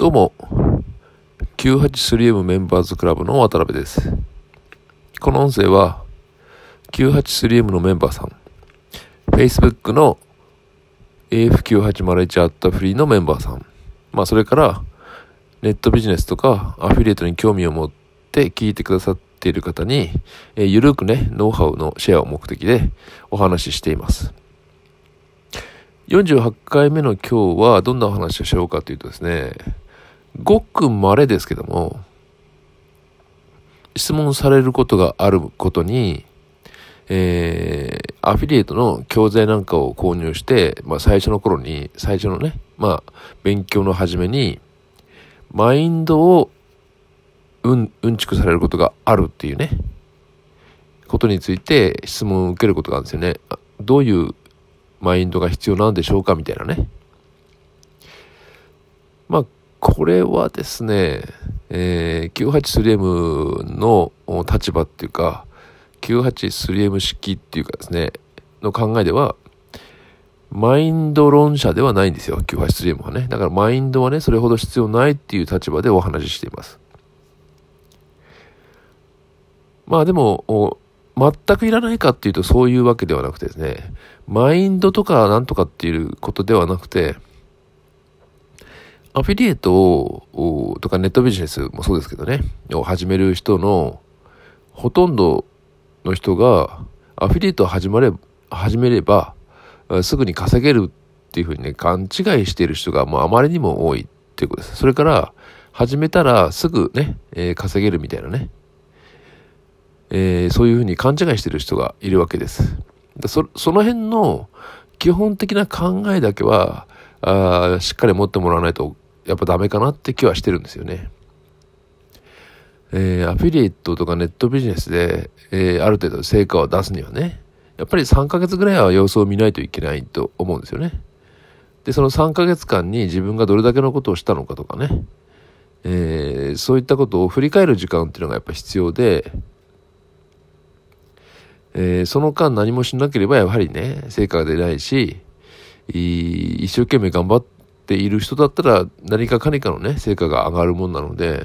どうも、983M メンバーズクラブの渡辺です。この音声は、983M のメンバーさん、Facebook の AF9801 アットフリーのメンバーさん、まあそれから、ネットビジネスとかアフィリエイトに興味を持って聞いてくださっている方に、えー、ゆるくね、ノウハウのシェアを目的でお話ししています。48回目の今日はどんなお話をしようかというとですね、ごく稀ですけども、質問されることがあることに、えー、アフィリエイトの教材なんかを購入して、まあ最初の頃に、最初のね、まあ勉強の初めに、マインドをうん、うんちくされることがあるっていうね、ことについて質問を受けることがあるんですよね。どういうマインドが必要なんでしょうかみたいなね。まあ、これはですね、えー、983M の立場っていうか、983M 式っていうかですね、の考えでは、マインド論者ではないんですよ、983M はね。だからマインドはね、それほど必要ないっていう立場でお話ししています。まあでも、全くいらないかっていうとそういうわけではなくてですね、マインドとかなんとかっていうことではなくて、アフィリエイトを、とかネットビジネスもそうですけどね、を始める人のほとんどの人がアフィリエイトを始まれ始めればすぐに稼げるっていうふうにね、勘違いしている人がもうあまりにも多いっていうことです。それから始めたらすぐね、えー、稼げるみたいなね、えー、そういうふうに勘違いしている人がいるわけです。そその辺の基本的な考えだけはあしっかり持ってもらわないとやっぱダメかなって気はしてるんですよね。えー、アフィリエイトとかネットビジネスで、えー、ある程度成果を出すにはね、やっぱり3ヶ月ぐらいは様子を見ないといけないと思うんですよね。で、その3ヶ月間に自分がどれだけのことをしたのかとかね、えー、そういったことを振り返る時間っていうのがやっぱ必要で、えー、その間何もしなければやはりね、成果が出ないし、一生懸命頑張っている人だったら何かかにかのね、成果が上がるもんなので、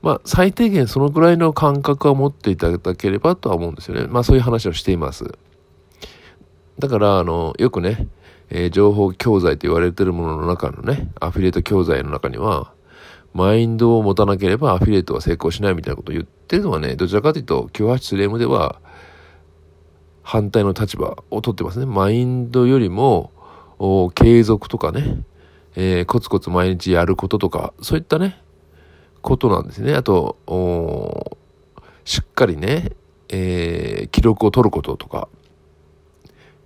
まあ、最低限そのぐらいの感覚は持っていただければとは思うんですよね。まあ、そういう話をしています。だから、あの、よくね、えー、情報教材と言われてるものの中のね、アフィリエイト教材の中には、マインドを持たなければアフィリエイトは成功しないみたいなことを言ってるのはね、どちらかというと、98レームでは反対の立場を取ってますね。マインドよりも、継続とかね、えー、コツコツ毎日やることとか、そういったね、ことなんですね。あと、しっかりね、えー、記録を取ることとか、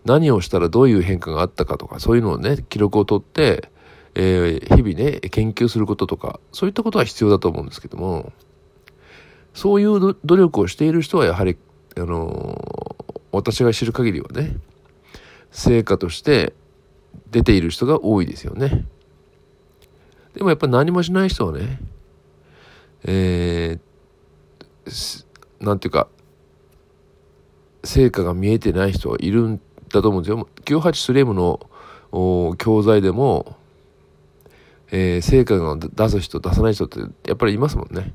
何をしたらどういう変化があったかとか、そういうのをね、記録を取って、えー、日々ね、研究することとか、そういったことは必要だと思うんですけども、そういう努力をしている人はやはり、あのー、私が知る限りはね、成果として出ている人が多いですよね。でもやっぱ何もしない人はね、えー、なんていうか、成果が見えてない人がいるんだと思うんですよ。98スレムの教材でも、えー、成果が出す人、出さない人ってやっぱりいますもんね。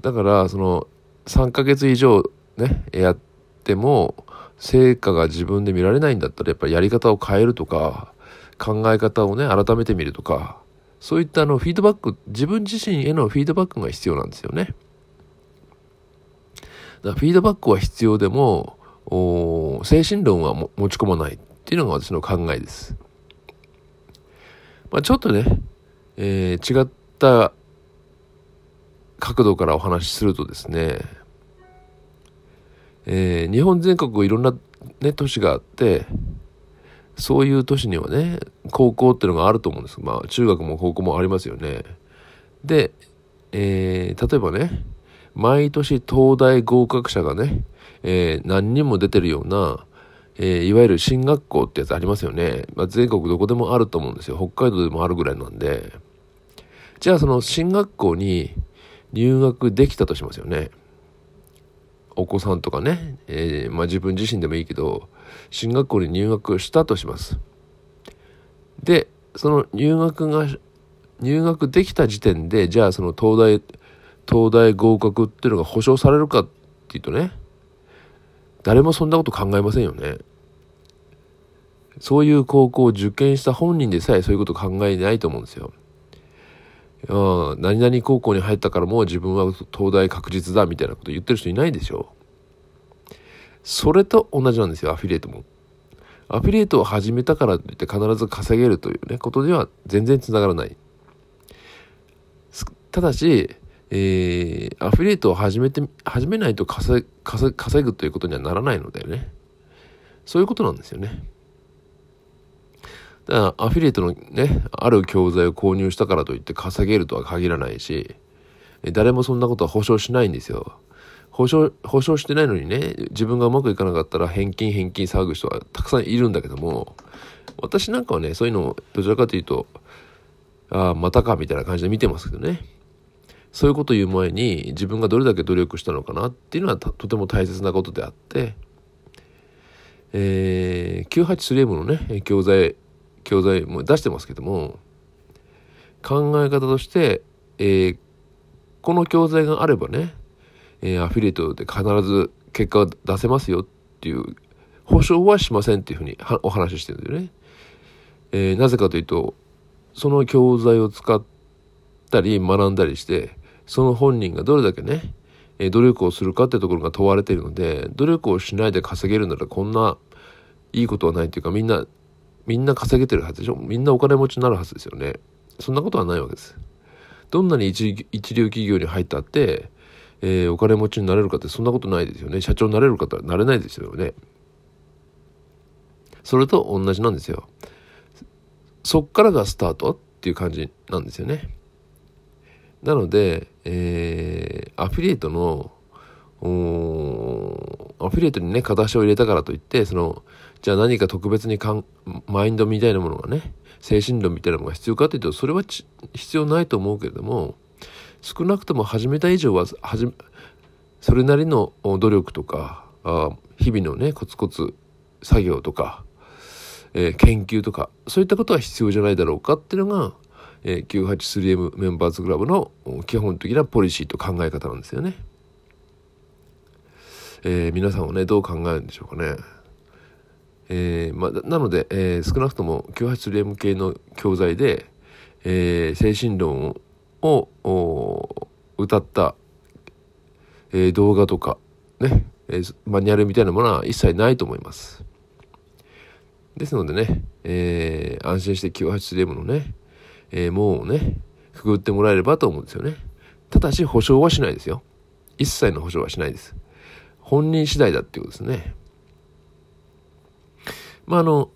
だから、その、3ヶ月以上ね、やっても、成果が自分で見られないんだったら、やっぱりやり方を変えるとか、考え方をね、改めてみるとか、そういったあの、フィードバック、自分自身へのフィードバックが必要なんですよね。だフィードバックは必要でも、精神論は持ち込まないっていうのが私の考えです。まあ、ちょっとね、えー、違った角度からお話しするとですね、えー、日本全国いろんな、ね、都市があって、そういう都市にはね、高校っていうのがあると思うんです。まあ、中学も高校もありますよね。で、えー、例えばね、毎年東大合格者がね、えー、何人も出てるような、えー、いわゆる進学校ってやつありますよね。まあ、全国どこでもあると思うんですよ。北海道でもあるぐらいなんで。じゃあその進学校に入学できたとしますよね。お子さんとかね、えー、まあ、自分自身でもいいけど、進学校に入学したとします。で、その入学が、入学できた時点で、じゃあその東大、東大合格っていうのが保証されるかっていうとね、誰もそんなこと考えませんよね。そういう高校を受験した本人でさえそういうこと考えないと思うんですよ。うん、何々高校に入ったからもう自分は東大確実だみたいなこと言ってる人いないでしょ。それと同じなんですよ、アフィリエイトも。アフィリエイトを始めたからといって必ず稼げるというね、ことには全然つながらない。ただし、えー、アフィリエイトを始めて、始めないと稼稼ぐということにはならないのでね。そういうことなんですよね。だからアフィリエイトのね、ある教材を購入したからといって稼げるとは限らないし、誰もそんなことは保証しないんですよ。保証、保証してないのにね、自分がうまくいかなかったら返金返金騒ぐ人はたくさんいるんだけども、私なんかはね、そういうのをどちらかというと、ああ、またかみたいな感じで見てますけどね。そういうことを言う前に自分がどれだけ努力したのかなっていうのはとても大切なことであって、えー、983M のね、教材、教材も出してますけども、考え方として、えー、この教材があればね、えー、アフィリエイトで必ず結果が出せますよっていう保証はしませんっていうふうにお話ししてるんだよね。えー、なぜかというとその教材を使ったり学んだりしてその本人がどれだけね、努力をするかってところが問われているので努力をしないで稼げるならこんないいことはないっていうかみんなみんな稼げてるはずでしょ？みんなお金持ちになるはずですよねそんなことはないわけですどんなに一一流企業に入ったってえー、お金持ちになれるかってそんなことないですよね。社長になれる方はなれないですよね。それと同じなんですよ。そっからがスタートっていう感じなんですよね。なので、えー、アフィリエイトの、アフィリエイトにね、片足を入れたからといって、その、じゃあ何か特別にかんマインドみたいなものがね、精神論みたいなものが必要かというと、それは必要ないと思うけれども、少なくとも始めた以上は始それなりの努力とかあ日々のねコツコツ作業とか、えー、研究とかそういったことは必要じゃないだろうかっていうのが、えー、983M メンバーズクラブの基本的なポリシーと考え方なんですよね。えー、皆さんはねどう考えるんでしょうかね。えーまあ、なので、えー、少なくとも 983M 系の教材で、えー、精神論を歌った、えー、動画とかね、えー、マニュアルみたいなものは一切ないと思います。ですのでね、えー、安心して 98DM のね、えー、門をね、くぐってもらえればと思うんですよね。ただし保証はしないですよ。一切の保証はしないです。本人次第だっていうことですね。まあ、あの、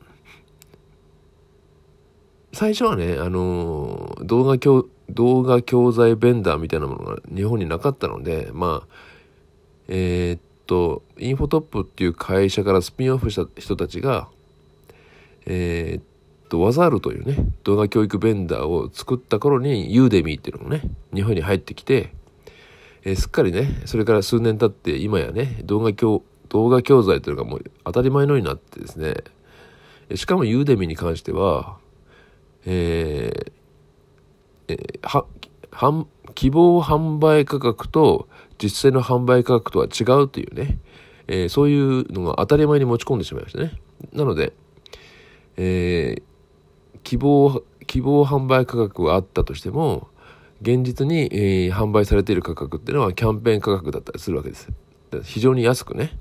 最初はね、あの、動画教、動画教材ベンダーみたいなものが日本になかったので、まあ、えー、っと、インフォトップっていう会社からスピンオフした人たちが、えー、っと、ワザールというね、動画教育ベンダーを作った頃に、ユーデミーっていうのもね、日本に入ってきて、えー、すっかりね、それから数年経って今やね、動画教、動画教材というのがもう当たり前のようになってですね、しかもユーデミに関しては、えー、えー、は希望販売価格と実際の販売価格とは違うというね、えー、そういうのが当たり前に持ち込んでしまいましたね。なので、えー、希望、希望販売価格はあったとしても、現実に、えー、販売されている価格っていうのはキャンペーン価格だったりするわけです。非常に安くね、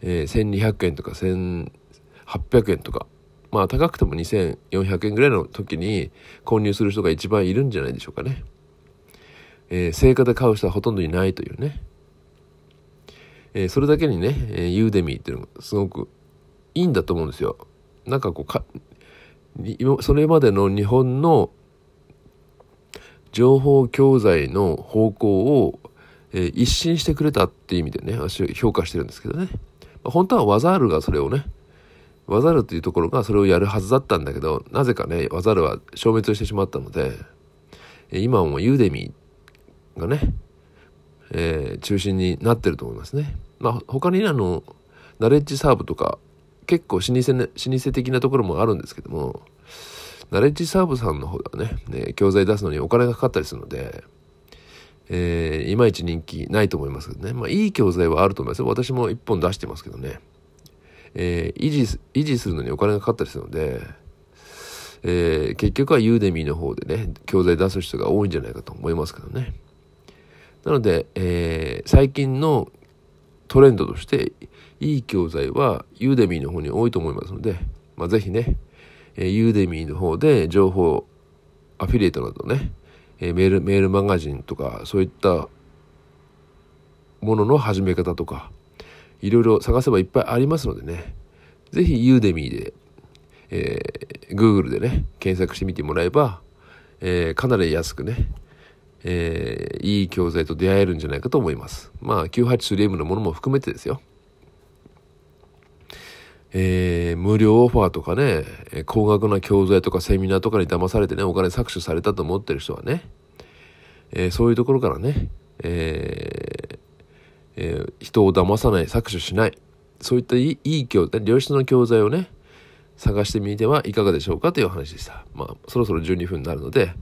えー、1200円とか1800円とかまあ高くても2400円ぐらいの時に購入する人が一番いるんじゃないでしょうかね。えー、成果で買う人はほとんどいないというね。えー、それだけにね、えー、ユーデミーっていうのがすごくいいんだと思うんですよ。なんかこうか、それまでの日本の情報教材の方向を、え、一新してくれたっていう意味でね、私は評価してるんですけどね。ま本当はワザールがそれをね、ワザルというところがそれをやるはずだったんだけど、なぜかね、ワザルは消滅してしまったので、今はもうユーデミーがね、えー、中心になってると思いますね。まあ、他にあの、ナレッジサーブとか、結構老舗、ね、老舗的なところもあるんですけども、ナレッジサーブさんの方ではね、ね教材出すのにお金がかかったりするので、えー、いまいち人気ないと思いますけどね。まあ、いい教材はあると思いますよ。私も1本出してますけどね。えー、維持、維持するのにお金がかかったりするので、えー、結局はユーデミーの方でね、教材出す人が多いんじゃないかと思いますけどね。なので、えー、最近のトレンドとして、いい教材はユーデミーの方に多いと思いますので、まあ、ぜひね、え、ユーデミーの方で情報、アフィリエイトなどね、え、メール、メールマガジンとか、そういったものの始め方とか、いろいろ探せばいっぱいありますのでね、ぜひユーデミーで、えー、Google でね、検索してみてもらえば、えー、かなり安くね、えー、いい教材と出会えるんじゃないかと思います。まあ、983M のものも含めてですよ。えー、無料オファーとかね、高額な教材とかセミナーとかに騙されてね、お金搾取されたと思ってる人はね、えー、そういうところからね、えーえー、人を騙さない、搾取しない、そういったいい教材、良質の教材をね、探してみてはいかがでしょうかという話でした。まあ、そろそろ12分になるので、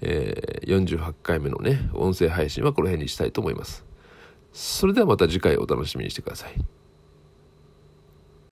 えー、48回目のね、音声配信はこの辺にしたいと思います。それではまた次回お楽しみにしてください。